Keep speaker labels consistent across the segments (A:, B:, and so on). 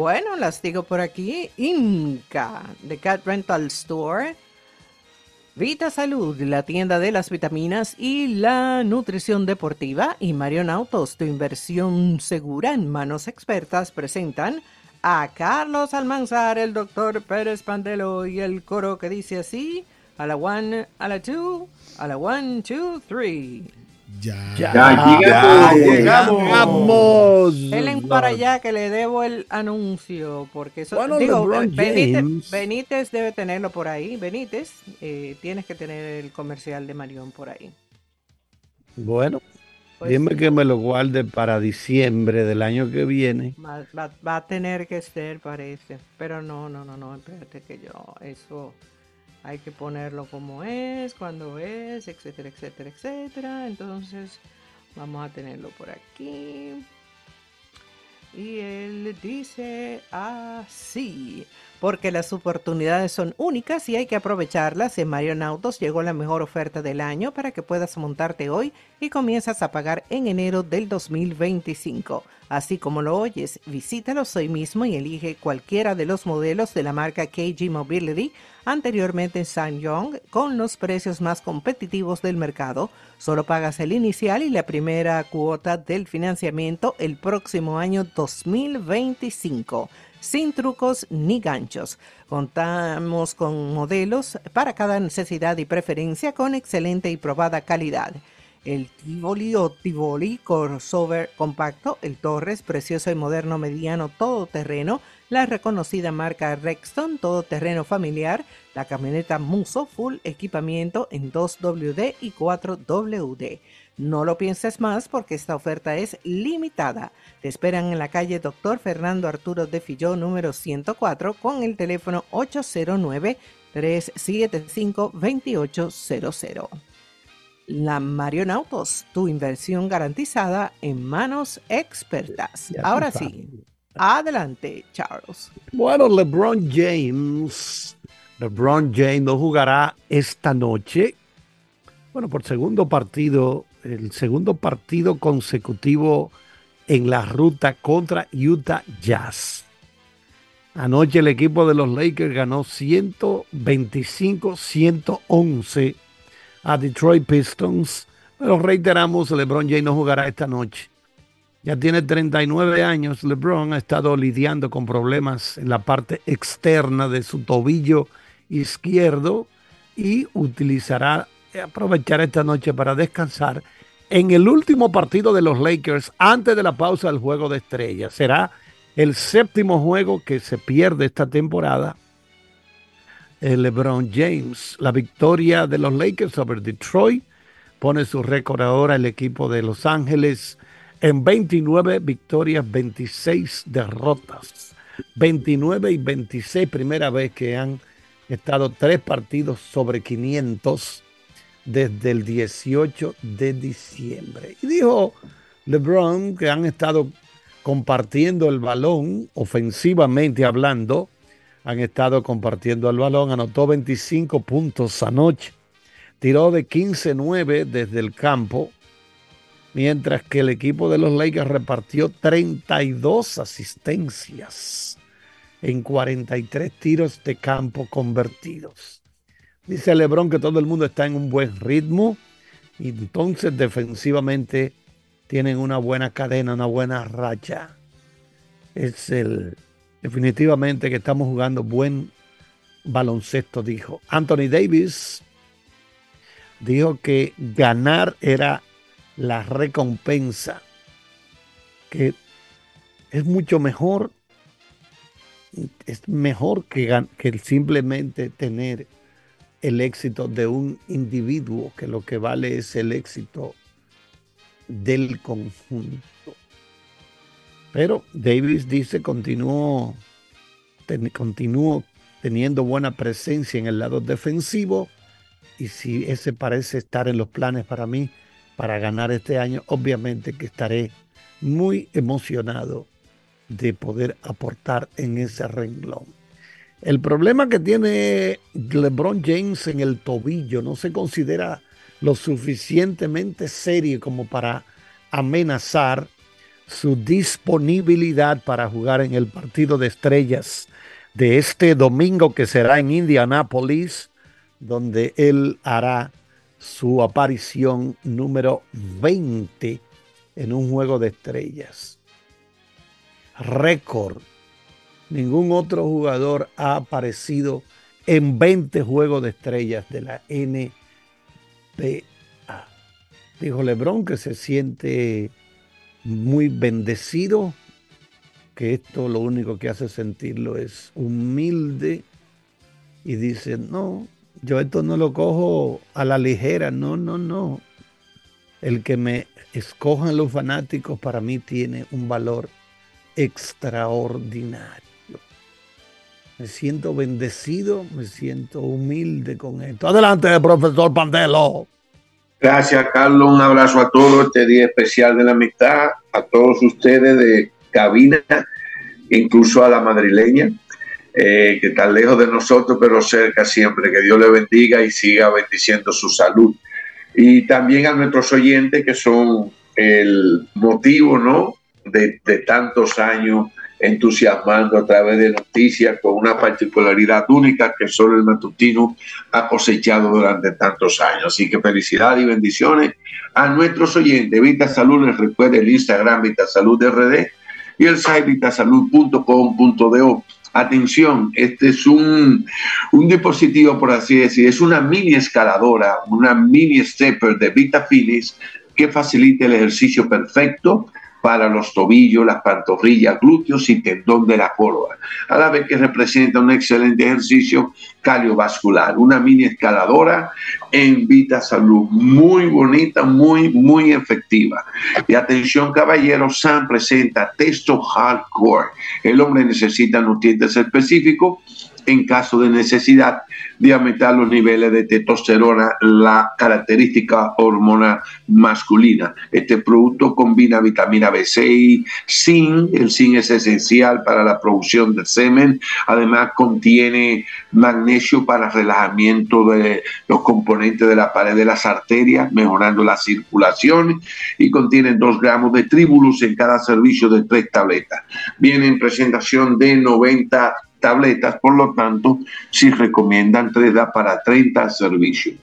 A: Bueno, las digo por aquí. Inca, de Cat Rental Store. Vita Salud, la tienda de las vitaminas y la nutrición deportiva. Y Marion Autos, tu inversión segura en manos expertas, presentan a Carlos Almanzar, el doctor Pérez Pandelo y el coro que dice así: a la one, a la two, a la one, two, three.
B: Ya, ya, llegamos.
A: Ven para allá que le debo el anuncio, porque eso, digo, Benítez, Benítez, debe tenerlo por ahí. Benítez, eh, tienes que tener el comercial de Marión por ahí.
B: Bueno, pues dime que me lo guarde para diciembre del año que viene.
A: Va, va, a tener que ser, parece. Pero no, no, no, no, espérate que yo, eso hay que ponerlo como es, cuando es, etcétera, etcétera, etcétera. Entonces vamos a tenerlo por aquí. Y él dice así, porque las oportunidades son únicas y hay que aprovecharlas. En Marion Autos llegó la mejor oferta del año para que puedas montarte hoy y comienzas a pagar en enero del 2025. Así como lo oyes, visítalos hoy mismo y elige cualquiera de los modelos de la marca KG Mobility anteriormente en SsangYong con los precios más competitivos del mercado. Solo pagas el inicial y la primera cuota del financiamiento el próximo año 2025 sin trucos ni ganchos. Contamos con modelos para cada necesidad y preferencia con excelente y probada calidad. El Tivoli o Tivoli Crossover compacto, el Torres, precioso y moderno mediano todoterreno, la reconocida marca Rexton todoterreno familiar, la camioneta Muso full equipamiento en 2WD y 4WD. No lo pienses más porque esta oferta es limitada. Te esperan en la calle Dr. Fernando Arturo de Filló número 104 con el teléfono 809 375 2800. La Marion Autos, tu inversión garantizada en manos expertas. Ahora sí, Adelante, Charles.
B: Bueno, LeBron James. LeBron James no jugará esta noche. Bueno, por segundo partido, el segundo partido consecutivo en la ruta contra Utah Jazz. Anoche el equipo de los Lakers ganó 125-111 a Detroit Pistons. Pero reiteramos, LeBron James no jugará esta noche. Ya tiene 39 años. LeBron ha estado lidiando con problemas en la parte externa de su tobillo izquierdo y utilizará, aprovechar esta noche para descansar en el último partido de los Lakers antes de la pausa del juego de estrellas. Será el séptimo juego que se pierde esta temporada. El LeBron James, la victoria de los Lakers sobre Detroit, pone su récord ahora el equipo de Los Ángeles en 29 victorias, 26 derrotas. 29 y 26, primera vez que han estado tres partidos sobre 500 desde el 18 de diciembre. Y dijo LeBron que han estado compartiendo el balón, ofensivamente hablando, han estado compartiendo el balón, anotó 25 puntos anoche, tiró de 15-9 desde el campo, mientras que el equipo de los Lakers repartió 32 asistencias en 43 tiros de campo convertidos. Dice Lebron que todo el mundo está en un buen ritmo y entonces defensivamente tienen una buena cadena, una buena racha. Es el definitivamente que estamos jugando buen baloncesto, dijo. Anthony Davis dijo que ganar era la recompensa, que es mucho mejor, es mejor que, que simplemente tener el éxito de un individuo, que lo que vale es el éxito del conjunto. Pero Davis dice, continuó, continuó teniendo buena presencia en el lado defensivo y si ese parece estar en los planes para mí, para ganar este año, obviamente que estaré muy emocionado de poder aportar en ese renglón. El problema que tiene LeBron James en el tobillo no se considera lo suficientemente serio como para amenazar su disponibilidad para jugar en el partido de estrellas de este domingo que será en Indianápolis, donde él hará su aparición número 20 en un juego de estrellas. Récord. Ningún otro jugador ha aparecido en 20 juegos de estrellas de la NBA. Dijo Lebron que se siente muy bendecido, que esto lo único que hace sentirlo es humilde y dice, no, yo esto no lo cojo a la ligera, no, no, no. El que me escojan los fanáticos para mí tiene un valor extraordinario. Me siento bendecido, me siento humilde con esto. Adelante, profesor Pandelo.
C: Gracias, Carlos. Un abrazo a todos este día especial de la amistad, a todos ustedes de cabina, incluso a la madrileña, eh, que está lejos de nosotros, pero cerca siempre. Que Dios le bendiga y siga bendiciendo su salud. Y también a nuestros oyentes que son el motivo, ¿no? De, de tantos años entusiasmando a través de noticias con una particularidad única que solo el matutino ha cosechado durante tantos años. Así que felicidades y bendiciones a nuestros oyentes. Vita Salud, les recuerda el Instagram Vita Salud RD y el site vitasalud.com.do. Atención, este es un, un, dispositivo, por así decir, es una mini escaladora, una mini stepper de Vita Finis que facilita el ejercicio perfecto para los tobillos, las pantorrillas, glúteos y tendón de la corva, a la vez que representa un excelente ejercicio cardiovascular, una mini escaladora en Vita Salud, muy bonita, muy, muy efectiva. Y atención caballeros, Sam presenta Testo Hardcore. El hombre necesita nutrientes específicos en caso de necesidad de aumentar los niveles de testosterona, la característica hormona masculina. Este producto combina vitamina B6, zinc, el zinc es esencial para la producción de semen, además contiene magnesio para relajamiento de los componentes de la pared de las arterias, mejorando la circulación y contiene 2 gramos de tribulus en cada servicio de tres tabletas. Viene en presentación de 90 tabletas, por lo tanto, si recomiendan 3 da para 30 servicios.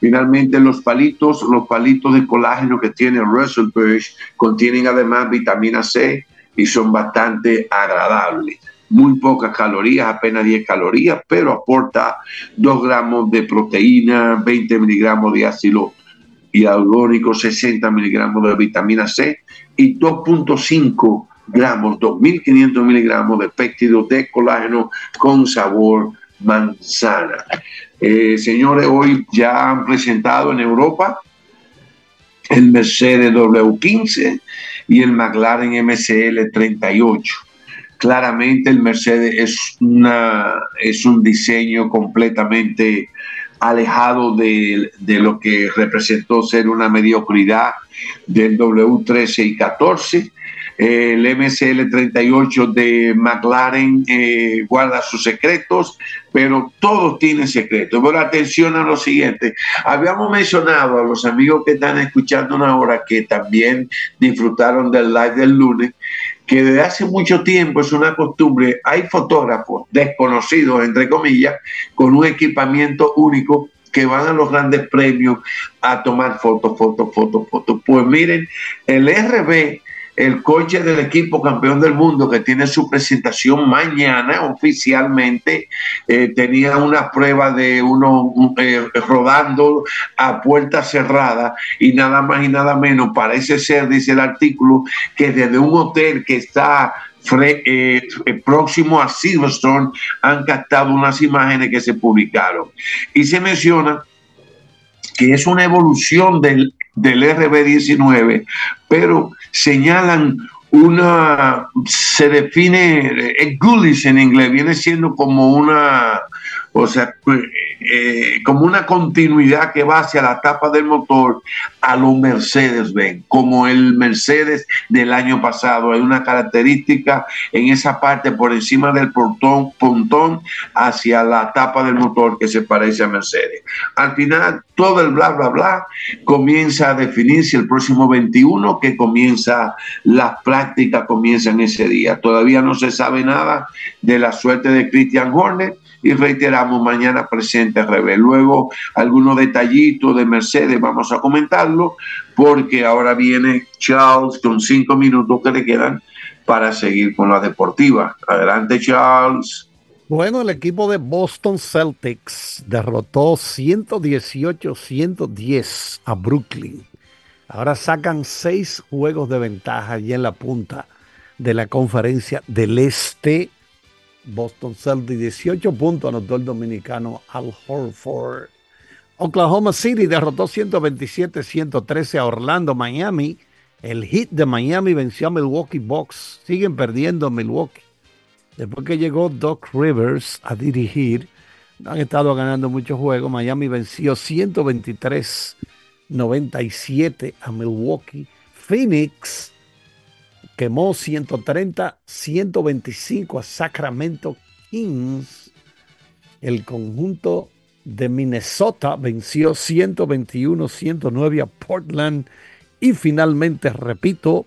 C: Finalmente, los palitos, los palitos de colágeno que tiene Russell Birch contienen además vitamina C y son bastante agradables. Muy pocas calorías, apenas 10 calorías, pero aporta 2 gramos de proteína, 20 miligramos de ácido hialurónico, 60 miligramos de vitamina C y 2.5 gramos, 2.500 miligramos de péptido de colágeno con sabor manzana. Eh, señores, hoy ya han presentado en Europa el Mercedes W15 y el McLaren MCL 38. Claramente el Mercedes es, una, es un diseño completamente alejado de, de, lo que representó ser una mediocridad del W13 y 14 el MCL38 de McLaren eh, guarda sus secretos, pero todos tienen secretos. Pero atención a lo siguiente. Habíamos mencionado a los amigos que están escuchando una hora que también disfrutaron del live del lunes, que desde hace mucho tiempo es una costumbre, hay fotógrafos desconocidos, entre comillas, con un equipamiento único que van a los grandes premios a tomar fotos, fotos, fotos, fotos. Pues miren, el RB el coche del equipo campeón del mundo que tiene su presentación mañana oficialmente, eh, tenía una prueba de uno eh, rodando a puerta cerrada y nada más y nada menos parece ser, dice el artículo, que desde un hotel que está eh, próximo a Silverstone han captado unas imágenes que se publicaron. Y se menciona que es una evolución del, del RB19, pero señalan una, se define, eh, en inglés, viene siendo como una, o sea, eh, como una continuidad que va hacia la tapa del motor a los Mercedes ven como el Mercedes del año pasado. Hay una característica en esa parte por encima del portón, pontón hacia la tapa del motor que se parece a Mercedes. Al final, todo el bla, bla, bla comienza a definirse el próximo 21 que comienza, las prácticas comienzan ese día. Todavía no se sabe nada de la suerte de Christian Horner y reiteramos mañana presente revés. Luego algunos detallitos de Mercedes vamos a comentarlo porque ahora viene Charles con cinco minutos que le quedan para seguir con la deportiva. Adelante Charles.
B: Bueno, el equipo de Boston Celtics derrotó 118-110 a Brooklyn. Ahora sacan seis juegos de ventaja y en la punta de la conferencia del Este Boston Celtics, 18 puntos anotó el dominicano Al Horford. Oklahoma City derrotó 127-113 a Orlando, Miami. El hit de Miami venció a Milwaukee Bucks. Siguen perdiendo Milwaukee. Después que llegó Doc Rivers a dirigir, han estado ganando muchos juegos. Miami venció 123-97 a Milwaukee. Phoenix quemó 130, 125 a Sacramento Kings. El conjunto de Minnesota venció 121, 109 a Portland. Y finalmente, repito,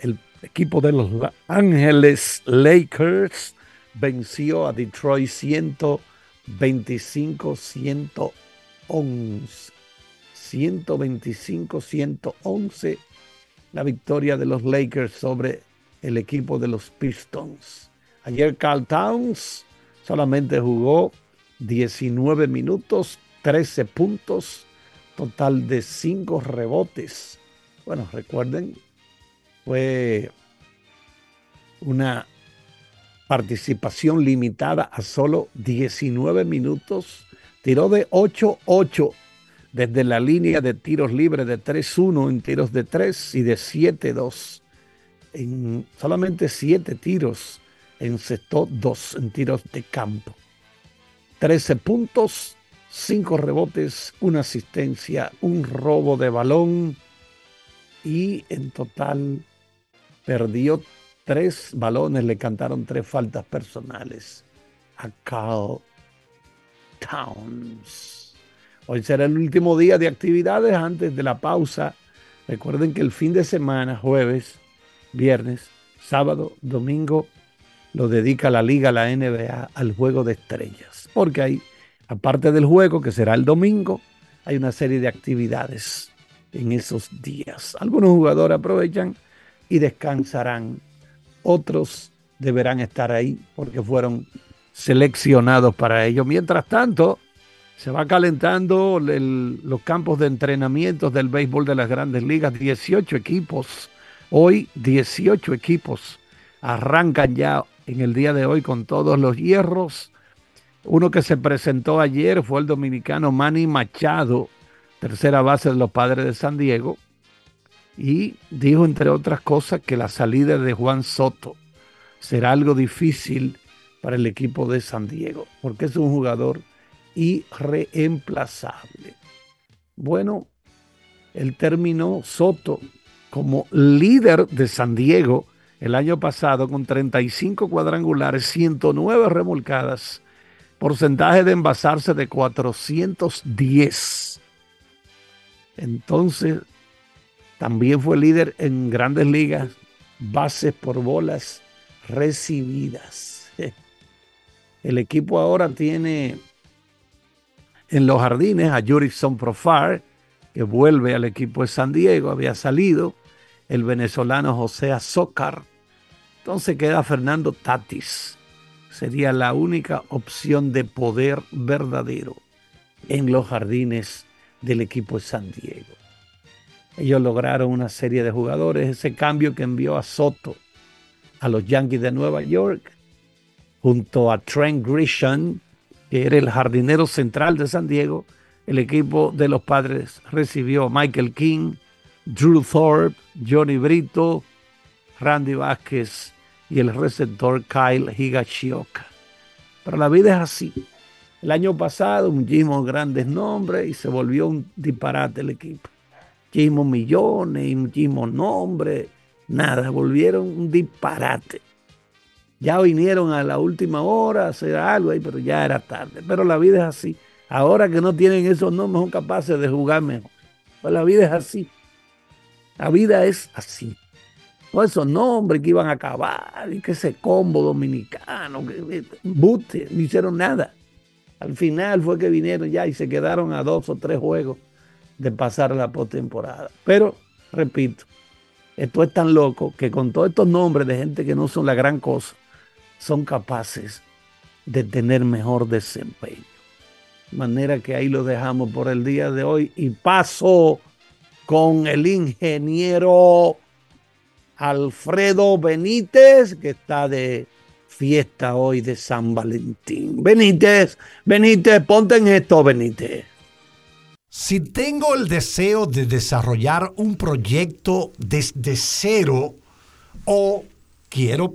B: el equipo de los Ángeles Lakers venció a Detroit 125, 111. 125, 111 la victoria de los Lakers sobre el equipo de los Pistons. Ayer Carl Towns solamente jugó 19 minutos, 13 puntos, total de 5 rebotes. Bueno, recuerden, fue una participación limitada a solo 19 minutos. Tiró de 8-8 desde la línea de tiros libres de 3-1 en tiros de 3 y de 7-2. En solamente 7 tiros encestó 2 en tiros de campo. 13 puntos, 5 rebotes, una asistencia, un robo de balón y en total perdió 3 balones, le cantaron 3 faltas personales a Carl Towns. Hoy será el último día de actividades antes de la pausa. Recuerden que el fin de semana, jueves, viernes, sábado, domingo, lo dedica la liga, la NBA, al juego de estrellas. Porque hay, aparte del juego, que será el domingo, hay una serie de actividades en esos días. Algunos jugadores aprovechan y descansarán. Otros deberán estar ahí porque fueron seleccionados para ello. Mientras tanto, se va calentando los campos de entrenamiento del béisbol de las grandes ligas. 18 equipos, hoy 18 equipos arrancan ya en el día de hoy con todos los hierros. Uno que se presentó ayer fue el dominicano Manny Machado, tercera base de los padres de San Diego, y dijo, entre otras cosas, que la salida de Juan Soto será algo difícil para el equipo de San Diego, porque es un jugador y reemplazable. Bueno, él terminó Soto como líder de San Diego el año pasado con 35 cuadrangulares, 109 remolcadas, porcentaje de envasarse de 410. Entonces, también fue líder en grandes ligas, bases por bolas recibidas. El equipo ahora tiene en los jardines a Jurickson Profar, que vuelve al equipo de San Diego, había salido el venezolano José Azócar. Entonces queda Fernando Tatis. Sería la única opción de poder verdadero en los jardines del equipo de San Diego. Ellos lograron una serie de jugadores, ese cambio que envió a Soto a los Yankees de Nueva York, junto a Trent Grisham, que era el jardinero central de San Diego, el equipo de los padres recibió Michael King, Drew Thorpe, Johnny Brito, Randy Vázquez y el receptor Kyle Higashioka. Pero la vida es así. El año pasado, muchísimos grandes nombres y se volvió un disparate el equipo. Muchísimos millones y muchísimos nombres. Nada, volvieron un disparate. Ya vinieron a la última hora a hacer algo ahí, pero ya era tarde. Pero la vida es así. Ahora que no tienen esos nombres, son capaces de jugar mejor. Pues la vida es así. La vida es así. Todos esos nombres que iban a acabar y que ese combo dominicano, que buste, no hicieron nada. Al final fue que vinieron ya y se quedaron a dos o tres juegos de pasar la postemporada. Pero, repito, esto es tan loco que con todos estos nombres de gente que no son la gran cosa, son capaces de tener mejor desempeño. De manera que ahí lo dejamos por el día de hoy y paso con el ingeniero Alfredo Benítez, que está de fiesta hoy de San Valentín. Benítez, Benítez, ponte en esto, Benítez.
D: Si tengo el deseo de desarrollar un proyecto desde cero o quiero